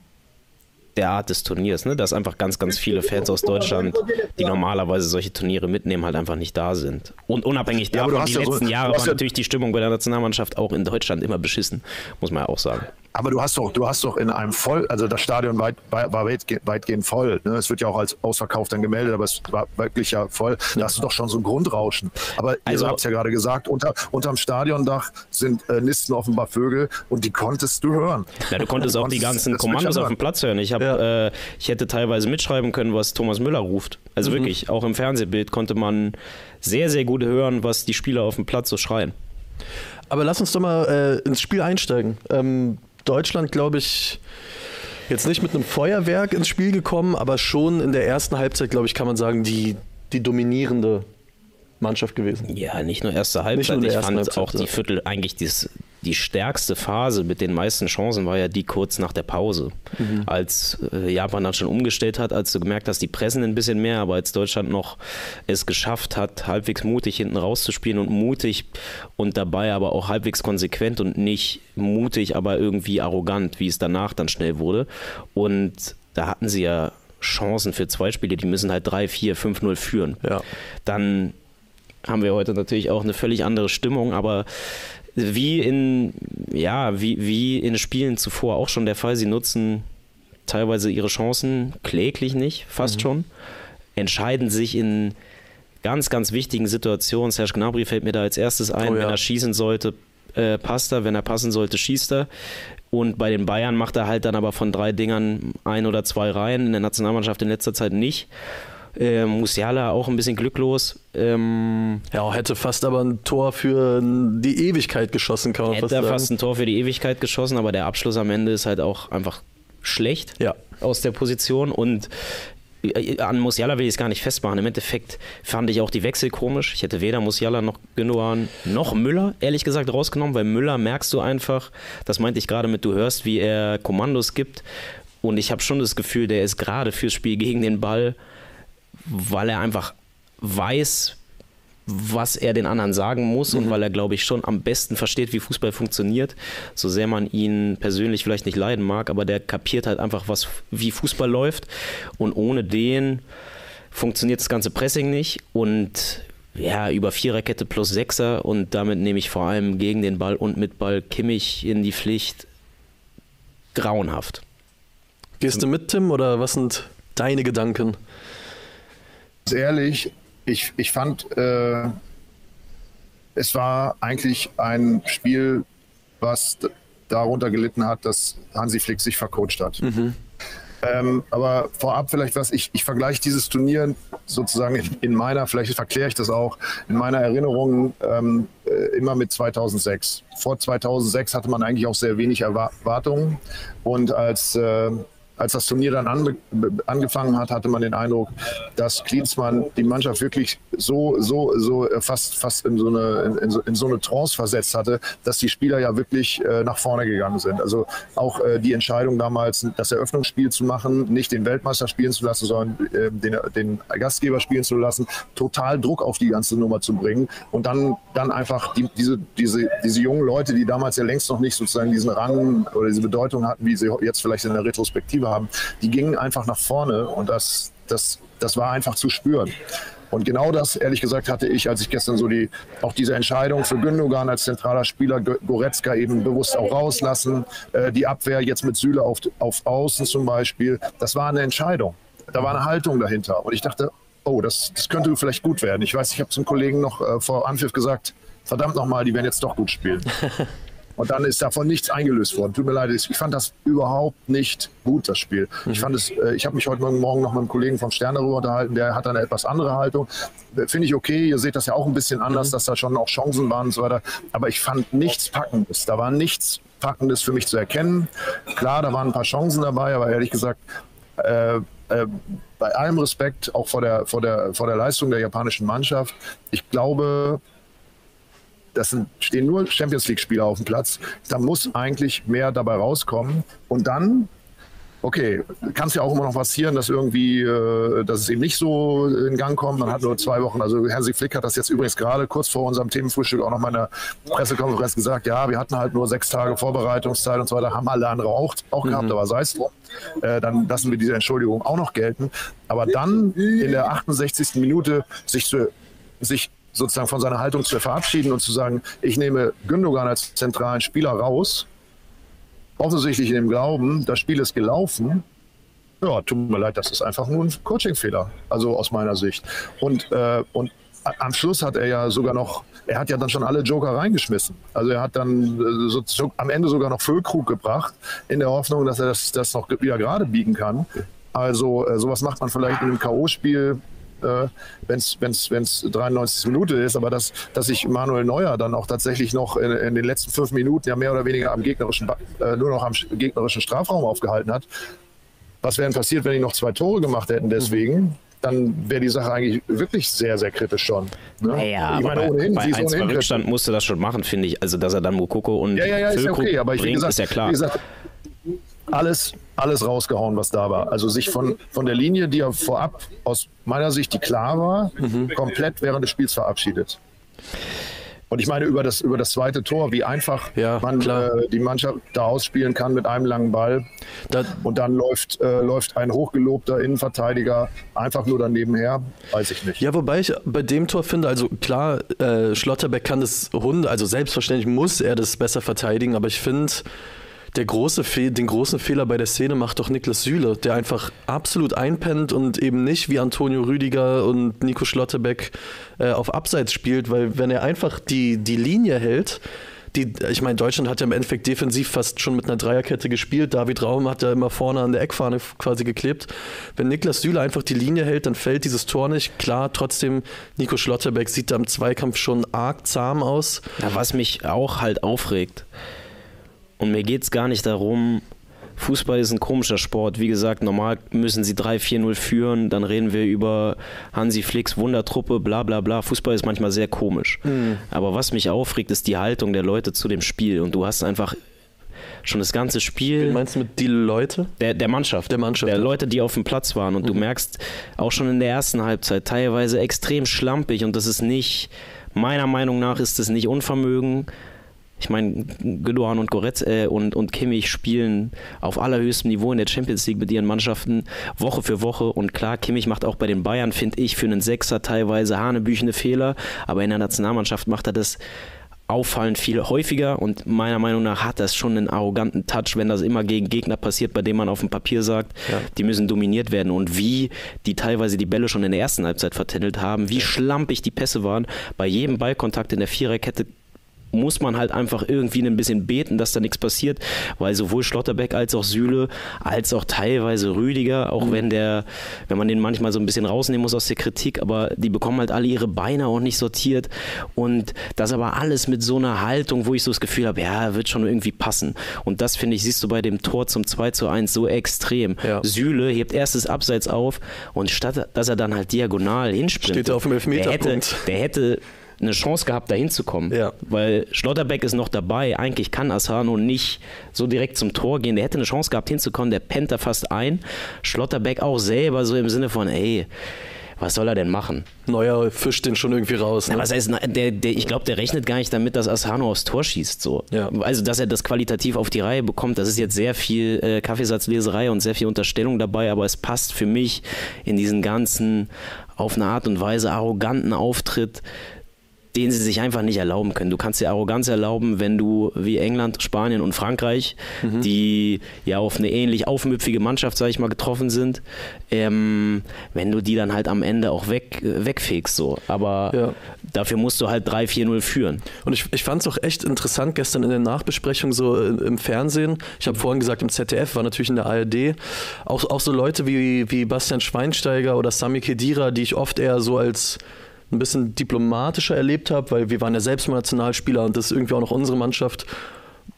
der Art des Turniers, ne? dass einfach ganz, ganz viele Fans aus Deutschland, die normalerweise solche Turniere mitnehmen, halt einfach nicht da sind. Und unabhängig davon, ja, die letzten so, Jahre war natürlich die Stimmung bei der Nationalmannschaft auch in Deutschland immer beschissen, muss man ja auch sagen. Aber du hast doch, du hast doch in einem voll, also das Stadion weit, war weitgehend voll. Ne? Es wird ja auch als ausverkauft dann gemeldet, aber es war wirklich ja voll. Da hast du doch schon so ein Grundrauschen. Aber also, ihr habt es ja gerade gesagt, unter, unterm Stadiondach sind äh, Nisten offenbar Vögel und die konntest du hören. Ja, du konntest auch die ganzen Kommandos auf dem Platz hören. Ich, hab, ja. äh, ich hätte teilweise mitschreiben können, was Thomas Müller ruft. Also mhm. wirklich, auch im Fernsehbild konnte man sehr, sehr gut hören, was die Spieler auf dem Platz so schreien. Aber lass uns doch mal äh, ins Spiel einsteigen. Ähm, Deutschland, glaube ich, jetzt nicht mit einem Feuerwerk ins Spiel gekommen, aber schon in der ersten Halbzeit, glaube ich, kann man sagen, die, die dominierende Mannschaft gewesen. Ja, nicht nur erste Halbzeit, nur ich fand Halbzeit, auch die Viertel eigentlich dieses die stärkste Phase mit den meisten Chancen war ja die kurz nach der Pause. Mhm. Als äh, Japan dann schon umgestellt hat, als du gemerkt hast, die pressen ein bisschen mehr, aber als Deutschland noch es geschafft hat, halbwegs mutig hinten rauszuspielen und mutig und dabei aber auch halbwegs konsequent und nicht mutig, aber irgendwie arrogant, wie es danach dann schnell wurde. Und da hatten sie ja Chancen für zwei Spiele, die müssen halt 3, 4, 5-0 führen. Ja. Dann haben wir heute natürlich auch eine völlig andere Stimmung, aber wie in, ja, wie, wie in Spielen zuvor auch schon der Fall, sie nutzen teilweise ihre Chancen kläglich nicht, fast mhm. schon, entscheiden sich in ganz, ganz wichtigen Situationen. Serge Gnabry fällt mir da als erstes ein, oh, ja. wenn er schießen sollte, äh, passt er, wenn er passen sollte, schießt er. Und bei den Bayern macht er halt dann aber von drei Dingern ein oder zwei Reihen, in der Nationalmannschaft in letzter Zeit nicht. Äh, Musiala auch ein bisschen glücklos. Ähm, ja, hätte fast aber ein Tor für die Ewigkeit geschossen, kann man hätte fast sagen. fast ein Tor für die Ewigkeit geschossen, aber der Abschluss am Ende ist halt auch einfach schlecht ja. aus der Position und äh, an Musiala will ich es gar nicht festmachen. Im Endeffekt fand ich auch die Wechsel komisch. Ich hätte weder Musiala noch Gündogan noch Müller, ehrlich gesagt, rausgenommen, weil Müller merkst du einfach, das meinte ich gerade mit, du hörst, wie er Kommandos gibt. Und ich habe schon das Gefühl, der ist gerade fürs Spiel gegen den Ball, weil er einfach weiß, was er den anderen sagen muss mhm. und weil er, glaube ich, schon am besten versteht, wie Fußball funktioniert. So sehr man ihn persönlich vielleicht nicht leiden mag, aber der kapiert halt einfach, was, wie Fußball läuft. Und ohne den funktioniert das ganze Pressing nicht. Und ja, über Viererkette plus Sechser und damit nehme ich vor allem gegen den Ball und mit Ball Kimmich in die Pflicht. Grauenhaft. Gehst du mit, Tim, oder was sind deine Gedanken? Ehrlich, ich, ich fand, äh, es war eigentlich ein Spiel, was darunter gelitten hat, dass Hansi Flick sich vercoacht hat. Mhm. Ähm, aber vorab vielleicht was, ich, ich vergleiche dieses Turnier sozusagen in, in meiner, vielleicht verkläre ich das auch, in meiner Erinnerung ähm, äh, immer mit 2006. Vor 2006 hatte man eigentlich auch sehr wenig Erwartungen und als äh, als das Turnier dann ange angefangen hat, hatte man den Eindruck, dass Klinsmann die Mannschaft wirklich so, so, so äh, fast, fast in so eine, in, in so eine Trance versetzt hatte, dass die Spieler ja wirklich äh, nach vorne gegangen sind. Also auch äh, die Entscheidung damals, das Eröffnungsspiel zu machen, nicht den Weltmeister spielen zu lassen, sondern äh, den, den Gastgeber spielen zu lassen, total Druck auf die ganze Nummer zu bringen und dann, dann einfach die, diese, diese, diese jungen Leute, die damals ja längst noch nicht sozusagen diesen Rang oder diese Bedeutung hatten, wie sie jetzt vielleicht in der Retrospektive haben, die gingen einfach nach vorne und das, das, das war einfach zu spüren. Und genau das, ehrlich gesagt, hatte ich, als ich gestern so die, auch diese Entscheidung für Gündogan als zentraler Spieler, Goretzka eben bewusst auch rauslassen, äh, die Abwehr jetzt mit Süle auf, auf Außen zum Beispiel, das war eine Entscheidung. Da war eine Haltung dahinter. Und ich dachte, oh, das, das könnte vielleicht gut werden. Ich weiß, ich habe zum Kollegen noch äh, vor Anpfiff gesagt, verdammt nochmal, die werden jetzt doch gut spielen. Und dann ist davon nichts eingelöst worden. Tut mir leid, ich fand das überhaupt nicht gut, das Spiel. Mhm. Ich fand es, äh, ich habe mich heute Morgen noch mit einem Kollegen vom Stern darüber unterhalten, der hat eine etwas andere Haltung. Finde ich okay, ihr seht das ja auch ein bisschen anders, mhm. dass da schon auch Chancen waren und so weiter. Aber ich fand nichts Packendes. Da war nichts Packendes für mich zu erkennen. Klar, da waren ein paar Chancen dabei, aber ehrlich gesagt, äh, äh, bei allem Respekt auch vor der, vor, der, vor der Leistung der japanischen Mannschaft, ich glaube, das sind, stehen nur Champions League-Spieler auf dem Platz. Da muss eigentlich mehr dabei rauskommen. Und dann, okay, kann es ja auch immer noch passieren, dass irgendwie, äh, dass es eben nicht so in Gang kommt. Man hat nur zwei Wochen. Also Hansi Flick hat das jetzt übrigens gerade kurz vor unserem Themenfrühstück auch noch mal in der Pressekonferenz gesagt. Ja, wir hatten halt nur sechs Tage Vorbereitungszeit und so weiter, haben alle andere auch, auch gehabt, mhm. aber sei es drum. Äh, dann lassen wir diese Entschuldigung auch noch gelten. Aber dann in der 68. Minute sich zu sich sozusagen von seiner Haltung zu verabschieden und zu sagen, ich nehme Gündogan als zentralen Spieler raus, offensichtlich in dem Glauben, das Spiel ist gelaufen. Ja, tut mir leid, das ist einfach nur ein Coachingfehler, also aus meiner Sicht. Und, äh, und am Schluss hat er ja sogar noch, er hat ja dann schon alle Joker reingeschmissen. Also er hat dann äh, so, so, am Ende sogar noch Füllkrug gebracht, in der Hoffnung, dass er das, das noch wieder gerade biegen kann. Also äh, sowas macht man vielleicht in einem K.O.-Spiel äh, wenn es 93 Minute ist, aber dass, dass sich Manuel Neuer dann auch tatsächlich noch in, in, den letzten fünf Minuten ja mehr oder weniger am gegnerischen, äh, nur noch am gegnerischen Strafraum aufgehalten hat. Was wäre denn passiert, wenn die noch zwei Tore gemacht hätten deswegen? dann wäre die Sache eigentlich wirklich sehr, sehr kritisch schon. Ne? Naja, ich meine, ohnehin, bei, bei 1 Rückstand musste das schon machen, finde ich. Also, dass er dann Mukoko und ja, ja, ja, ist ja okay, aber ich, bringt, gesagt, ist ja klar. Alles, alles rausgehauen, was da war. Also sich von, von der Linie, die er vorab aus meiner Sicht, die klar war, mhm. komplett während des Spiels verabschiedet. Und ich meine über das, über das zweite Tor, wie einfach ja, man äh, die Mannschaft da ausspielen kann mit einem langen Ball. Das und dann läuft, äh, läuft ein hochgelobter Innenverteidiger einfach nur daneben her, weiß ich nicht. Ja, wobei ich bei dem Tor finde, also klar, äh, Schlotterbeck kann das Hunde, also selbstverständlich muss er das besser verteidigen, aber ich finde, der große den großen Fehler bei der Szene macht doch Niklas Süle, der einfach absolut einpennt und eben nicht wie Antonio Rüdiger und Nico Schlotterbeck äh, auf Abseits spielt, weil wenn er einfach die, die Linie hält, die, ich meine, Deutschland hat ja im Endeffekt defensiv fast schon mit einer Dreierkette gespielt. David Raum hat ja immer vorne an der Eckfahne quasi geklebt. Wenn Niklas Süle einfach die Linie hält, dann fällt dieses Tor nicht. Klar, trotzdem, Nico Schlotterbeck sieht da im Zweikampf schon arg zahm aus. Ja, was mich auch halt aufregt, und mir geht es gar nicht darum, Fußball ist ein komischer Sport. Wie gesagt, normal müssen sie 3-4-0 führen, dann reden wir über Hansi Flicks Wundertruppe, bla bla bla. Fußball ist manchmal sehr komisch. Mhm. Aber was mich aufregt, ist die Haltung der Leute zu dem Spiel. Und du hast einfach schon das ganze Spiel. Wen meinst du mit die Leute? Der, der Mannschaft. Der Mannschaft, Der. Leute, die auf dem Platz waren. Und du merkst auch schon in der ersten Halbzeit teilweise extrem schlampig. Und das ist nicht, meiner Meinung nach ist es nicht Unvermögen. Ich meine, Gündogan und Goretz äh, und, und Kimmich spielen auf allerhöchstem Niveau in der Champions League mit ihren Mannschaften Woche für Woche. Und klar, Kimmich macht auch bei den Bayern, finde ich, für einen Sechser teilweise hanebüchene Fehler. Aber in der Nationalmannschaft macht er das auffallend viel häufiger und meiner Meinung nach hat das schon einen arroganten Touch, wenn das immer gegen Gegner passiert, bei denen man auf dem Papier sagt, Ja. die müssen dominiert werden und wie die teilweise die Bälle schon in der ersten Halbzeit vertändelt haben, wie schlampig die Pässe waren, bei jedem Ballkontakt in der Viererkette muss man halt einfach irgendwie ein bisschen beten, dass da nichts passiert, weil sowohl Schlotterbeck als auch Süle, als auch teilweise Rüdiger, auch wenn der, wenn man den manchmal so ein bisschen rausnehmen muss aus der Kritik, aber die bekommen halt alle ihre Beine auch nicht sortiert und das aber alles mit so einer Haltung, wo ich so das Gefühl habe, ja, wird schon irgendwie passen. Und das finde ich, siehst du bei dem Tor zum 2 zu 1 so extrem. Ja. Süle hebt erstes Abseits auf und statt dass er dann halt diagonal hinsprintet, Steht er auf dem der hätte, Elfmeterpunkt. der hätte eine Chance gehabt, da hinzukommen. Ja. Weil Schlotterbeck ist noch dabei. Eigentlich kann Asano nicht so direkt zum Tor gehen. Der hätte eine Chance gehabt, hinzukommen. Der pennt da fast ein. Schlotterbeck auch selber so im Sinne von, ey, was soll er denn machen? Neuer fischt den schon irgendwie raus. Na, Ne? was heißt, na, der, der, ich glaube, der rechnet gar nicht damit, dass Asano aufs Tor schießt. So. Ja. Also, dass er das qualitativ auf die Reihe bekommt, das ist jetzt sehr viel äh, Kaffeesatzleserei und sehr viel Unterstellung dabei, aber es passt für mich in diesen ganzen auf eine Art und Weise arroganten Auftritt, den sie sich einfach nicht erlauben können. Du kannst dir Arroganz erlauben, wenn du wie England, Spanien und Frankreich, Mhm. die ja auf eine ähnlich aufmüpfige Mannschaft, sag ich mal, getroffen sind, ähm, wenn du die dann halt am Ende auch weg, äh, wegfegst. So. Aber Ja. dafür musst du halt 3-4-0 führen. Und ich, ich fand es auch echt interessant gestern in der Nachbesprechung so äh, im Fernsehen. Ich habe vorhin gesagt, im ZDF war natürlich in der ARD. Auch, auch so Leute wie, wie Bastian Schweinsteiger oder Sami Khedira, die ich oft eher so als ein bisschen diplomatischer erlebt habe, weil wir waren ja selbst mal Nationalspieler und das ist irgendwie auch noch unsere Mannschaft.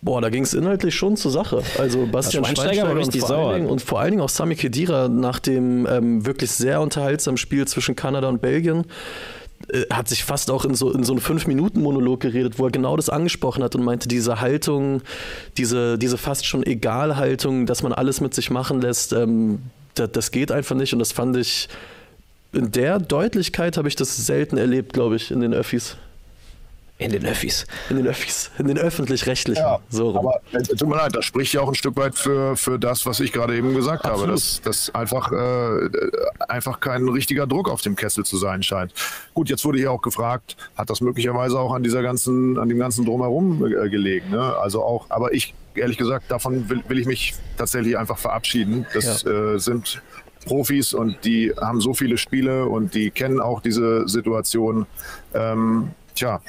Boah, da ging es inhaltlich schon zur Sache. Also Bastian Schweinsteiger Schweinsteiger, und, vor sauer. Dingen, und vor allen Dingen auch Sami Khedira nach dem ähm, wirklich sehr unterhaltsamen Spiel zwischen Kanada und Belgien äh, hat sich fast auch in so, in so einen Fünf-Minuten-Monolog geredet, wo er genau das angesprochen hat und meinte, diese Haltung, diese, diese fast schon Egal-Haltung, dass man alles mit sich machen lässt, ähm, das, das geht einfach nicht und das fand ich, in der Deutlichkeit habe ich das selten erlebt, glaube ich, in den Öffis. In den Öffis. In den Öffis, in den öffentlich-rechtlichen. Ja, so rum. aber äh, tut mir leid, das spricht ja auch ein Stück weit für, für das, was ich gerade eben gesagt habe, Absolut. dass, dass einfach, äh, einfach kein richtiger Druck auf dem Kessel zu sein scheint. Gut, jetzt wurde hier auch gefragt, hat das möglicherweise auch an dieser ganzen, an dem ganzen Drumherum äh, gelegen. Ne? Also auch, aber ich, ehrlich gesagt, davon will, will ich mich tatsächlich einfach verabschieden. Das äh, sind Profis und die haben so viele Spiele und die kennen auch diese Situation. Ähm, tja,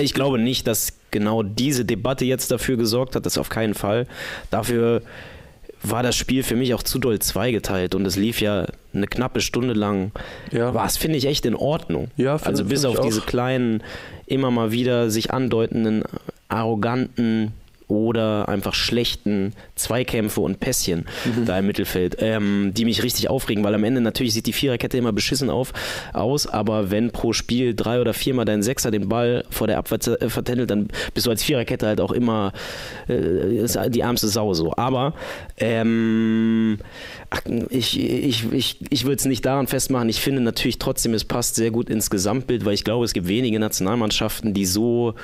Ich glaube nicht, dass genau diese Debatte jetzt dafür gesorgt hat, das auf keinen Fall. Dafür war das Spiel für mich auch zu doll zweigeteilt und es lief ja eine knappe Stunde lang. Ja. War es, finde ich, echt in Ordnung. Ja, finde- also bis auf diese kleinen, immer mal wieder sich andeutenden, arroganten oder einfach schlechten Zweikämpfe und Pässchen Mhm. da im Mittelfeld, ähm, die mich richtig aufregen, weil am Ende natürlich sieht die Viererkette immer beschissen auf, aus, aber wenn pro Spiel drei oder viermal dein Sechser den Ball vor der Abwehr äh, vertändelt, dann bist du als Viererkette halt auch immer äh, die ärmste Sau so. Aber ähm, ich, ich, ich, ich würde es nicht daran festmachen. Ich finde natürlich trotzdem, es passt sehr gut ins Gesamtbild, weil ich glaube, es gibt wenige Nationalmannschaften, die so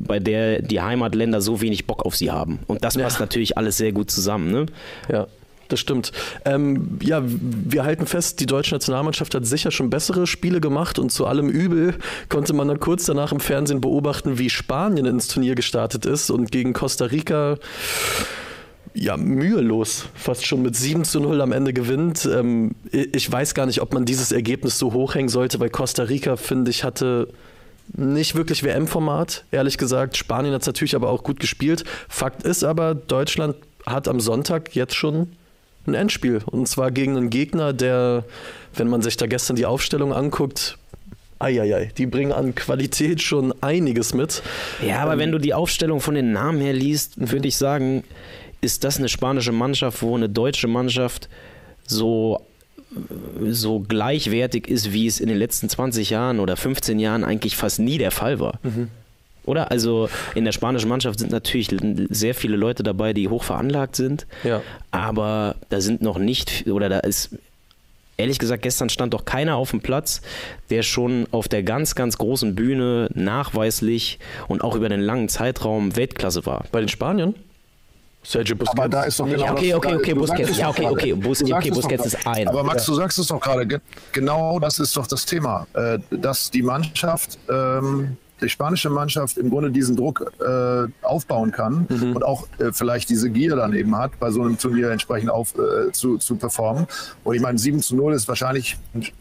bei der die Heimatländer so wenig Bock auf sie haben. Und das Ja. passt natürlich alles sehr gut zusammen. Ne? Ja, das stimmt. Ähm, ja, wir halten fest, die deutsche Nationalmannschaft hat sicher schon bessere Spiele gemacht und zu allem Übel konnte man dann kurz danach im Fernsehen beobachten, wie Spanien ins Turnier gestartet ist und gegen Costa Rica ja, mühelos fast schon mit 7 zu 0 am Ende gewinnt. Ähm, ich weiß gar nicht, ob man dieses Ergebnis so hochhängen sollte, weil Costa Rica, finde ich, hatte nicht wirklich WM-Format, ehrlich gesagt. Spanien hat es natürlich aber auch gut gespielt. Fakt ist aber, Deutschland hat am Sonntag jetzt schon ein Endspiel. Und zwar gegen einen Gegner, der, wenn man sich da gestern die Aufstellung anguckt, eieiei, die bringen an Qualität schon einiges mit. Ja, aber wenn du die Aufstellung von den Namen her liest, würde ich sagen, ist das eine spanische Mannschaft, wo eine deutsche Mannschaft so so gleichwertig ist, wie es in den letzten 20 Jahren oder 15 Jahren eigentlich fast nie der Fall war. Mhm. Oder? Also in der spanischen Mannschaft sind natürlich sehr viele Leute dabei, die hoch veranlagt sind. Ja. Aber da sind noch nicht, oder da ist, ehrlich gesagt, gestern stand doch keiner auf dem Platz, der schon auf der ganz, ganz großen Bühne nachweislich und auch über den langen Zeitraum Weltklasse war. Bei den Spaniern? Sergio Busquets. Aber da ist doch genau okay, okay, okay, Busquets. Ja, okay, okay, Bus, okay, Busquets ist ein. Aber Max, du sagst es doch gerade, genau das ist doch das Thema, äh, dass die Mannschaft ähm, die spanische Mannschaft im Grunde diesen Druck äh, aufbauen kann mhm. und auch äh, vielleicht diese Gier dann eben hat, bei so einem Turnier entsprechend auf, zu, zu performen. Und ich meine, 7 zu 0 ist wahrscheinlich,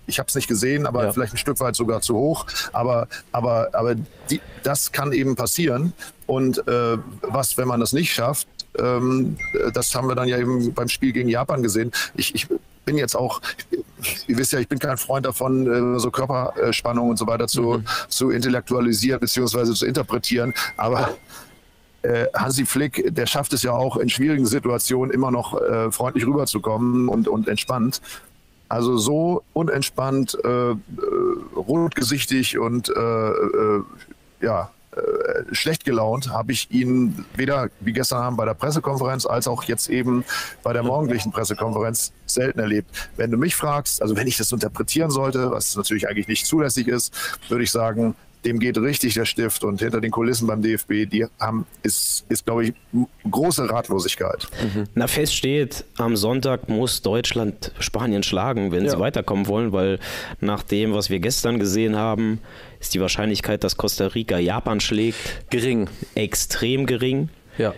ich habe es nicht gesehen, aber ja. vielleicht ein Stück weit sogar zu hoch. Aber, aber, aber die, das kann eben passieren. Und äh, was, wenn man das nicht schafft, ähm, das haben wir dann ja eben beim Spiel gegen Japan gesehen. Ich, ich bin jetzt auch, ihr wisst ja, ich bin kein Freund davon, äh, so Körperspannung und so weiter zu, mhm. zu intellektualisieren bzw. zu interpretieren. Aber äh, Hansi Flick, der schafft es ja auch in schwierigen Situationen immer noch äh, freundlich rüberzukommen und, und entspannt. Also so unentspannt, äh, äh rotgesichtig und äh, ja, schlecht gelaunt habe ich ihn weder wie gestern Abend bei der Pressekonferenz als auch jetzt eben bei der morgendlichen Pressekonferenz selten erlebt. Wenn du mich fragst, also wenn ich das interpretieren sollte, was natürlich eigentlich nicht zulässig ist, würde ich sagen, dem geht richtig der Stift und hinter den Kulissen beim DFB, die haben, ist, ist glaube ich, große Ratlosigkeit. Mhm. Na, fest steht, am Sonntag muss Deutschland Spanien schlagen, wenn ja. sie weiterkommen wollen, weil nach dem, was wir gestern gesehen haben, ist die Wahrscheinlichkeit, dass Costa Rica Japan schlägt, gering. Extrem gering. Ja.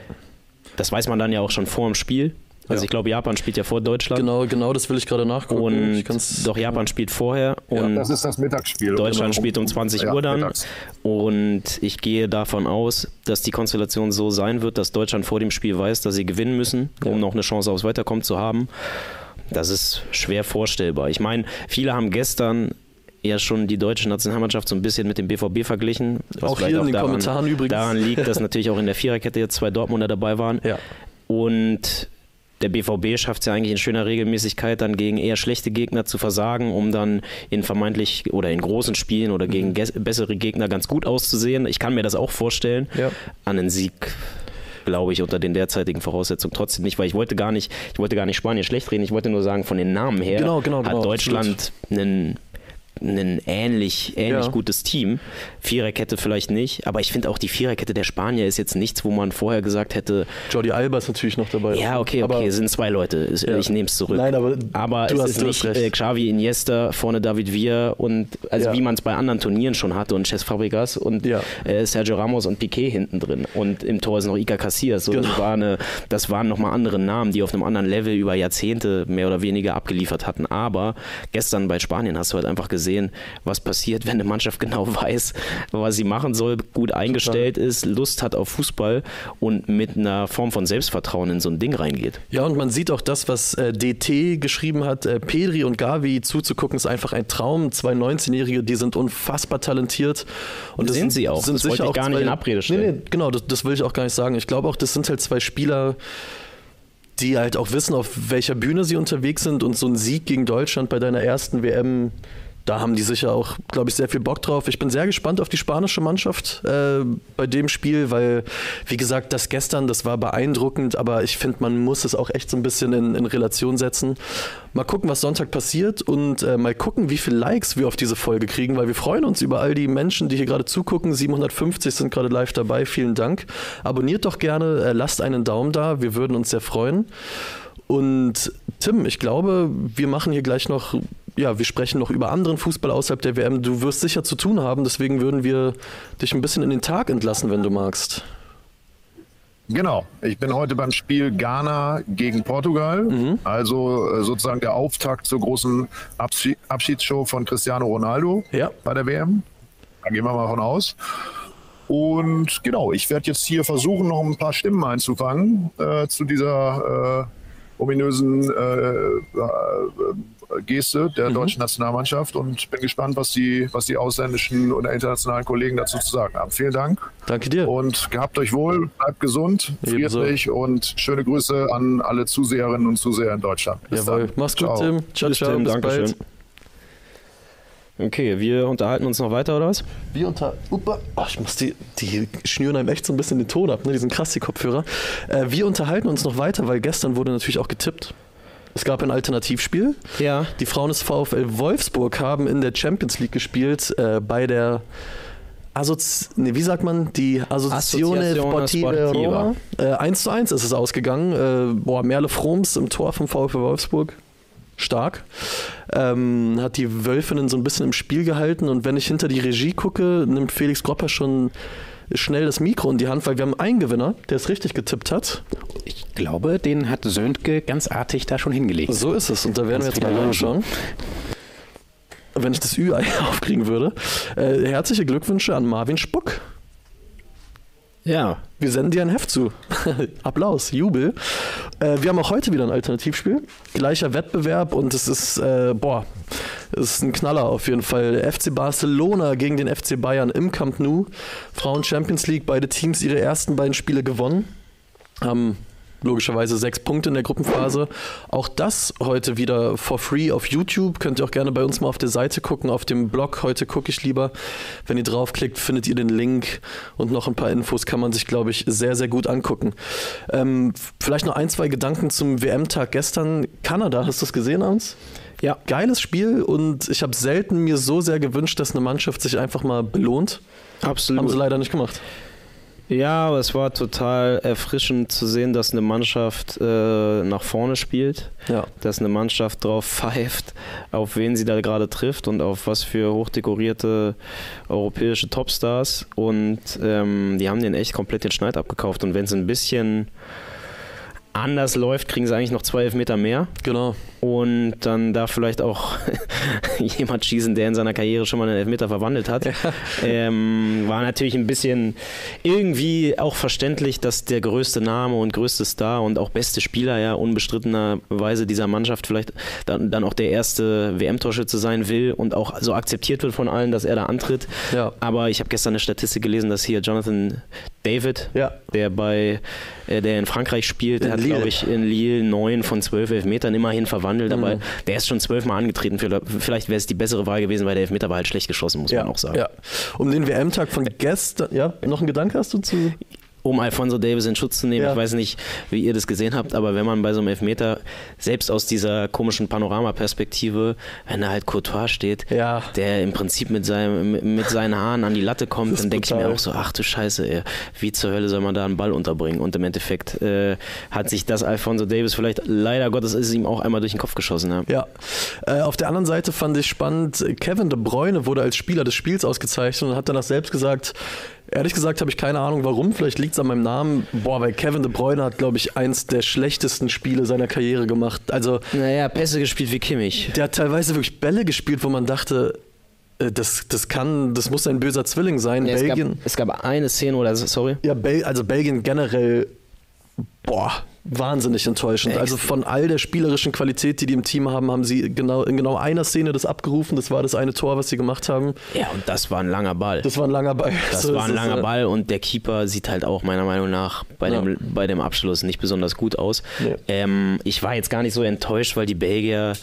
Das weiß man dann ja auch schon vor dem Spiel. Also ja. ich glaube, Japan spielt ja vor Deutschland. Genau, genau, das will ich gerade nachgucken. Und doch Japan spielt vorher. Und ja, das ist das Mittagsspiel. Deutschland spielt um 20 ja, Uhr dann. Mittags. Und ich gehe davon aus, dass die Konstellation so sein wird, dass Deutschland vor dem Spiel weiß, dass sie gewinnen müssen, um noch eine Chance aufs Weiterkommen zu haben. Das ist schwer vorstellbar. Ich meine, viele haben gestern ja schon die deutsche Nationalmannschaft so ein bisschen mit dem BVB verglichen. auch hier auch in den daran, Kommentaren übrigens. Daran liegt, dass natürlich auch in der Viererkette jetzt zwei Dortmunder dabei waren. Ja. Und der BVB schafft es ja eigentlich in schöner Regelmäßigkeit, dann gegen eher schlechte Gegner zu versagen, um dann in vermeintlich oder in großen Spielen oder gegen mhm. bessere Gegner ganz gut auszusehen. Ich kann mir das auch vorstellen. Ja. An einen Sieg glaube ich, unter den derzeitigen Voraussetzungen trotzdem nicht, weil ich wollte gar nicht, ich wollte gar nicht Spanien schlecht reden, ich wollte nur sagen, von den Namen her genau, genau, hat genau, Deutschland absolut. einen ein ähnlich, ähnlich ja. gutes Team. Viererkette vielleicht nicht, aber ich finde auch die Viererkette der Spanier ist jetzt nichts, wo man vorher gesagt hätte. Jordi Alba ist natürlich noch dabei. Ja, okay, okay, aber, sind zwei Leute. Ja. Ich nehme es zurück. Nein, aber, aber es ist nicht äh, Xavi Iniesta, vorne David Villa und also ja. wie man es bei anderen Turnieren schon hatte und Ches Fabregas und äh, Sergio Ramos und Piquet hinten drin. Und im Tor ist noch Iker Casillas. So, genau. das, war eine, das waren nochmal andere Namen, die auf einem anderen Level über Jahrzehnte mehr oder weniger abgeliefert hatten. Aber gestern bei Spanien hast du halt einfach gesehen, was passiert, wenn eine Mannschaft genau weiß, was sie machen soll, gut eingestellt Total. ist, Lust hat auf Fußball und mit einer Form von Selbstvertrauen in so ein Ding reingeht. Ja, und man sieht auch das, was äh, DT geschrieben hat, äh, Pedri und Gavi zuzugucken, ist einfach ein Traum. Zwei 19-Jährige, die sind unfassbar talentiert. Und das sind sie auch. Sind das wollte ich gar nicht in Abrede stellen. Nee, nee, genau, das, das will ich auch gar nicht sagen. Ich glaube auch, das sind halt zwei Spieler, die halt auch wissen, auf welcher Bühne sie unterwegs sind und so ein Sieg gegen Deutschland bei deiner ersten WM da haben die sicher auch, glaube ich, sehr viel Bock drauf. Ich bin sehr gespannt auf die spanische Mannschaft äh, bei dem Spiel, weil, wie gesagt, das gestern, das war beeindruckend, aber ich finde, man muss es auch echt so ein bisschen in, in Relation setzen. Mal gucken, was Sonntag passiert und äh, mal gucken, wie viele Likes wir auf diese Folge kriegen, weil wir freuen uns über all die Menschen, die hier gerade zugucken. 750 sind gerade live dabei. Vielen Dank. Abonniert doch gerne, äh, lasst einen Daumen da. Wir würden uns sehr freuen. Und Tim, ich glaube, wir machen hier gleich noch ja, wir sprechen noch über anderen Fußball außerhalb der WM. Du wirst sicher zu tun haben, deswegen würden wir dich ein bisschen in den Tag entlassen, wenn du magst. Genau, ich bin heute beim Spiel Ghana gegen Portugal, mhm. also äh, sozusagen der Auftakt zur großen Abschied Abschiedsshow von Cristiano Ronaldo ja. bei der WM. Da gehen wir mal von aus. Und genau, ich werde jetzt hier versuchen, noch ein paar Stimmen einzufangen äh, zu dieser äh, ominösen äh, äh Geste der deutschen Nationalmannschaft und bin gespannt, was die, was die ausländischen oder internationalen Kollegen dazu zu sagen haben. Vielen Dank Danke dir. und gehabt euch wohl, bleibt gesund, friert nicht und schöne Grüße an alle Zuseherinnen und Zuseher in Deutschland. Bis Jawohl. dann. Mach's gut, Ciao. Tim. Ciao, ciao. Tim, bis Dankeschön. bald. Okay, wir unterhalten uns noch weiter, oder was? Wir unter. Upa. Oh, ich muss die, die schnüren einem echt so ein bisschen den Ton ab, ne? Die sind krass, die Kopfhörer. Äh, wir unterhalten uns noch weiter, weil gestern wurde natürlich auch getippt. Es gab ein Alternativspiel. Ja. Die Frauen des VfL Wolfsburg haben in der Champions League gespielt äh, bei der Assozi nee, wie sagt man? Die Sportiva Sportiva. Roma. Äh, 1 zu 1 ist es ausgegangen. Äh, boah, Merle Froms im Tor vom VfL Wolfsburg. Stark. Ähm, hat die Wölfinnen so ein bisschen im Spiel gehalten und wenn ich hinter die Regie gucke, nimmt Felix Gropper schon schnell das Mikro in die Hand, weil wir haben einen Gewinner, der es richtig getippt hat. Ich glaube, den hat Söntke ganz artig da schon hingelegt. So ist es und da werden wir Kannst jetzt mal reinschauen. Wenn ich das Ü-Ei aufkriegen würde. Äh, herzliche Glückwünsche an Marvin Spuck. Ja. Wir senden dir ein Heft zu. Applaus, Jubel. Äh, wir haben auch heute wieder ein Alternativspiel. Gleicher Wettbewerb und es ist, äh, boah, es ist ein Knaller auf jeden Fall. FC Barcelona gegen den FC Bayern im Camp Nou. Frauen Champions League, beide Teams ihre ersten beiden Spiele gewonnen. Haben logischerweise sechs Punkte in der Gruppenphase. Auch das heute wieder for free auf YouTube. Könnt ihr auch gerne bei uns mal auf der Seite gucken, auf dem Blog. Heute gucke ich lieber. Wenn ihr draufklickt, findet ihr den Link und noch ein paar Infos kann man sich, glaube ich, sehr, sehr gut angucken. Ähm, vielleicht noch ein, zwei Gedanken zum WM-Tag gestern. Kanada, hast du es gesehen abends? Ja. Geiles Spiel und ich habe selten mir so sehr gewünscht, dass eine Mannschaft sich einfach mal belohnt. Absolut. Haben sie leider nicht gemacht. Ja, aber es war total erfrischend zu sehen, dass eine Mannschaft äh, nach vorne spielt, Ja. dass eine Mannschaft drauf pfeift, auf wen sie da gerade trifft und auf was für hochdekorierte europäische Topstars. Und ähm, die haben den echt komplett den Schneid abgekauft. Und wenn es ein bisschen anders läuft, kriegen sie eigentlich noch zwei Elfmeter mehr. Genau. Und dann darf vielleicht auch jemand schießen, der in seiner Karriere schon mal einen Elfmeter verwandelt hat. Ähm, war natürlich ein bisschen irgendwie auch verständlich, dass der größte Name und größte Star und auch beste Spieler ja unbestrittenerweise dieser Mannschaft vielleicht dann, dann auch der erste WM-Torschütze sein will und auch so akzeptiert wird von allen, dass er da antritt. Ja. Aber ich habe gestern eine Statistik gelesen, dass hier Jonathan David, Ja. der bei äh, der in Frankreich spielt, der hat, glaube ich, in Lille neun von zwölf Elfmetern immerhin verwandelt. Aber Mhm. der ist schon zwölfmal angetreten. Für- Vielleicht wäre es die bessere Wahl gewesen, weil der Elfmeter war halt schlecht geschossen, muss Ja, man auch sagen. ja. Um den WM-Tag von gestern, ja, noch ein Gedanke hast du zu? Um Alfonso Davis in Schutz zu nehmen, Ja. ich weiß nicht, wie ihr das gesehen habt, aber wenn man bei so einem Elfmeter, selbst aus dieser komischen Panoramaperspektive, wenn da halt Courtois steht, Ja. der im Prinzip mit, seinem, mit seinen Haaren an die Latte kommt, dann denke ich mir auch so, ach du Scheiße, ey, wie zur Hölle soll man da einen Ball unterbringen? Und im Endeffekt äh, hat sich das Alfonso Davis vielleicht, leider Gottes ist es ihm auch einmal durch den Kopf geschossen. Ja. Ja. Äh, auf der anderen Seite fand ich spannend, Kevin De Bruyne wurde als Spieler des Spiels ausgezeichnet und hat danach selbst gesagt, ehrlich gesagt habe ich keine Ahnung warum, vielleicht liegt es an meinem Namen. Boah, weil Kevin De Bruyne hat, glaube ich, eins der schlechtesten Spiele seiner Karriere gemacht. Also Naja, Pässe gespielt wie Kimmich. der hat teilweise wirklich Bälle gespielt, wo man dachte, äh, das, das kann, das muss ein böser Zwilling sein. Ja, es, gab, Belgien. es gab eine Szene, oder sorry, Ja, Bel also Belgien generell, boah, wahnsinnig enttäuschend. Ex- Also von all der spielerischen Qualität, die die im Team haben, haben sie genau in genau einer Szene das abgerufen. Das war das eine Tor, was sie gemacht haben. Ja, und das war ein langer Ball. Das war ein langer Ball. Das So war ein langer ja. Ball und der Keeper sieht halt auch meiner Meinung nach bei, Ja. dem, bei dem Abschluss nicht besonders gut aus. Nee. Ähm, ich war jetzt gar nicht so enttäuscht, weil die Belgier,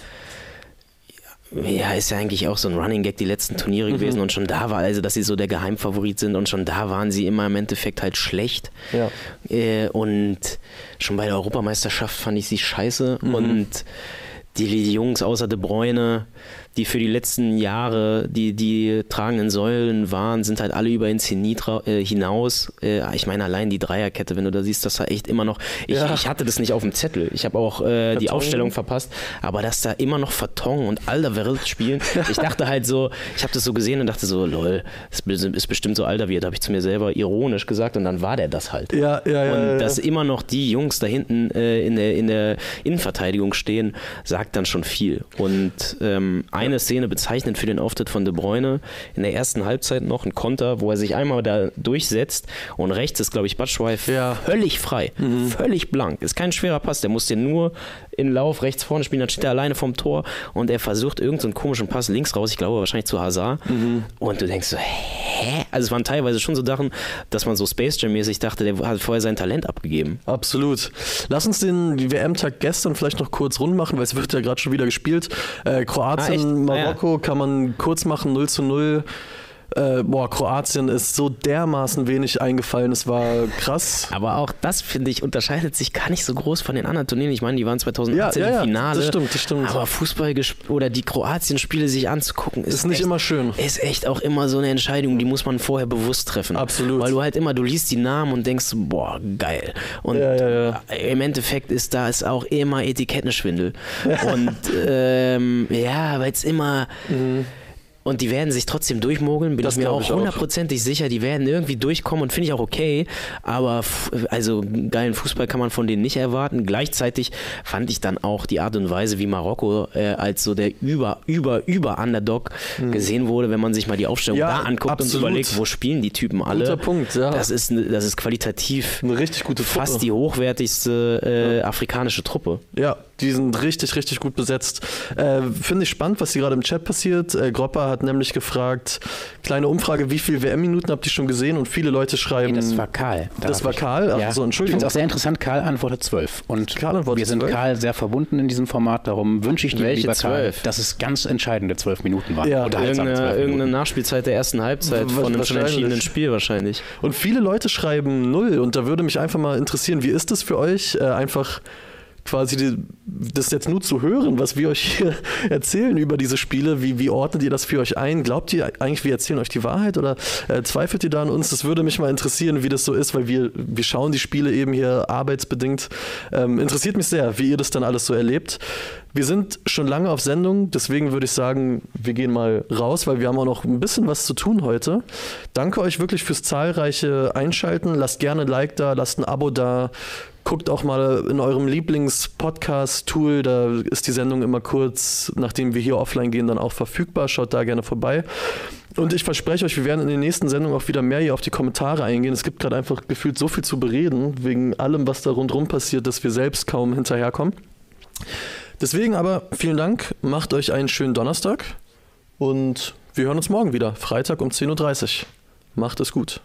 ja, ist ja eigentlich auch so ein Running Gag die letzten Turniere Mhm. gewesen und schon da war, also dass sie so der Geheimfavorit sind und schon da waren sie immer im Endeffekt halt schlecht. Ja. Äh, und schon bei der Europameisterschaft fand ich sie scheiße Mhm. und die, die Jungs außer De Bruyne, die für die letzten Jahre die, die tragenden Säulen waren, sind halt alle über ins Zenit äh, hinaus. Äh, ich meine, allein die Dreierkette, wenn du da siehst, das war echt immer noch. Ich, Ja. ich hatte das nicht auf dem Zettel. Ich habe auch äh, die. Aufstellung verpasst, aber dass da immer noch Vertong und Alderweireld spielen, ich dachte halt so, ich habe das so gesehen und dachte so, lol, das ist bestimmt so Alderweireld, habe ich zu mir selber ironisch gesagt und dann war der das halt. Ja, ja, ja. Und ja, dass immer noch die Jungs da hinten äh, in, der, in der Innenverteidigung stehen, sagt dann schon viel. Und ähm, eine Szene bezeichnend für den Auftritt von De Bruyne in der ersten Halbzeit noch, ein Konter, wo er sich einmal da durchsetzt und rechts ist, glaube ich, Batschwei Ja. völlig frei, völlig blank. Ist kein schwerer Pass, der muss den nur in Lauf rechts vorne spielen, dann steht er alleine vom Tor und er versucht irgendeinen so komischen Pass links raus, ich glaube wahrscheinlich zu Hazard. Mhm. Und du denkst so, hä? Also es waren teilweise schon so Sachen, dass man so Space Jam-mäßig dachte, der hat vorher sein Talent abgegeben. Absolut. Lass uns den WM-Tag gestern vielleicht noch kurz rund machen, weil es wird ja gerade schon wieder gespielt. Äh, Kroatien, ah, Marokko ah, ja. kann man kurz machen, 0 zu 0 äh, boah, Kroatien ist so dermaßen wenig eingefallen, es war krass. Aber auch das, finde ich, unterscheidet sich gar nicht so groß von den anderen Turnieren. Ich meine, die waren 2018 ja, ja, im Finale. Das stimmt, das stimmt. Aber Fußball oder die Kroatien-Spiele sich anzugucken, ist, ist nicht echt, immer schön. Ist echt auch immer so eine Entscheidung, die muss man vorher bewusst treffen. Absolut. Weil du halt immer, du liest die Namen und denkst, boah, geil. Und ja, im Endeffekt ist da ist auch immer Etikettenschwindel. und ähm, ja, weil es immer. Mhm und die werden sich trotzdem durchmogeln, bin das ich mir auch hundertprozentig sicher. Die werden irgendwie durchkommen und finde ich auch okay. Aber also geilen Fußball kann man von denen nicht erwarten. Gleichzeitig fand ich dann auch die Art und Weise, wie Marokko äh, als so der über, über, über Underdog hm. gesehen wurde, wenn man sich mal die Aufstellung ja, da anguckt absolut. und überlegt, wo spielen die Typen alle. Guter Punkt, ja. Das ist, das ist qualitativ eine richtig gute Truppe. fast die hochwertigste äh, ja. afrikanische Truppe. Ja, die sind richtig, richtig gut besetzt. Äh, Finde ich spannend, was hier gerade im Chat passiert. Äh, Gropper hat nämlich gefragt, kleine Umfrage, wie viele WM-Minuten habt ihr schon gesehen? Und viele Leute schreiben. Nee, das war Karl. Das war Karl? Ach, ja. so, Entschuldigung. Ich finde es auch sehr interessant, Karl antwortet 12. Und Karl antwortet wir sind 12? Karl sehr verbunden in diesem Format, darum wünsche ich dir, Welche lieber 12? Karl, dass es ganz entscheidende 12 Minuten waren. Ja, irgendeine, irgendeine Nachspielzeit der ersten Halbzeit von einem schon entschiedenen Spiel wahrscheinlich. Und viele Leute schreiben 0 und da würde mich einfach mal interessieren, wie ist das für euch? Äh, einfach quasi die, das jetzt nur zu hören, was wir euch hier erzählen über diese Spiele. Wie, wie ordnet ihr das für euch ein? Glaubt ihr eigentlich, wir erzählen euch die Wahrheit oder äh, zweifelt ihr da an uns? Das würde mich mal interessieren, wie das so ist, weil wir, wir schauen die Spiele eben hier arbeitsbedingt. Ähm, interessiert mich sehr, wie ihr das dann alles so erlebt. Wir sind schon lange auf Sendung, deswegen würde ich sagen, wir gehen mal raus, weil wir haben auch noch ein bisschen was zu tun heute. Danke euch wirklich fürs zahlreiche Einschalten. Lasst gerne ein Like da, lasst ein Abo da. Guckt auch mal in eurem Lieblings-Podcast-Tool, da ist die Sendung immer kurz, nachdem wir hier offline gehen, dann auch verfügbar. Schaut da gerne vorbei. Und ich verspreche euch, wir werden in den nächsten Sendungen auch wieder mehr hier auf die Kommentare eingehen. Es gibt gerade einfach gefühlt so viel zu bereden, wegen allem, was da rundherum passiert, dass wir selbst kaum hinterherkommen. Deswegen aber vielen Dank, macht euch einen schönen Donnerstag und wir hören uns morgen wieder, Freitag um 10.30 Uhr. Macht es gut.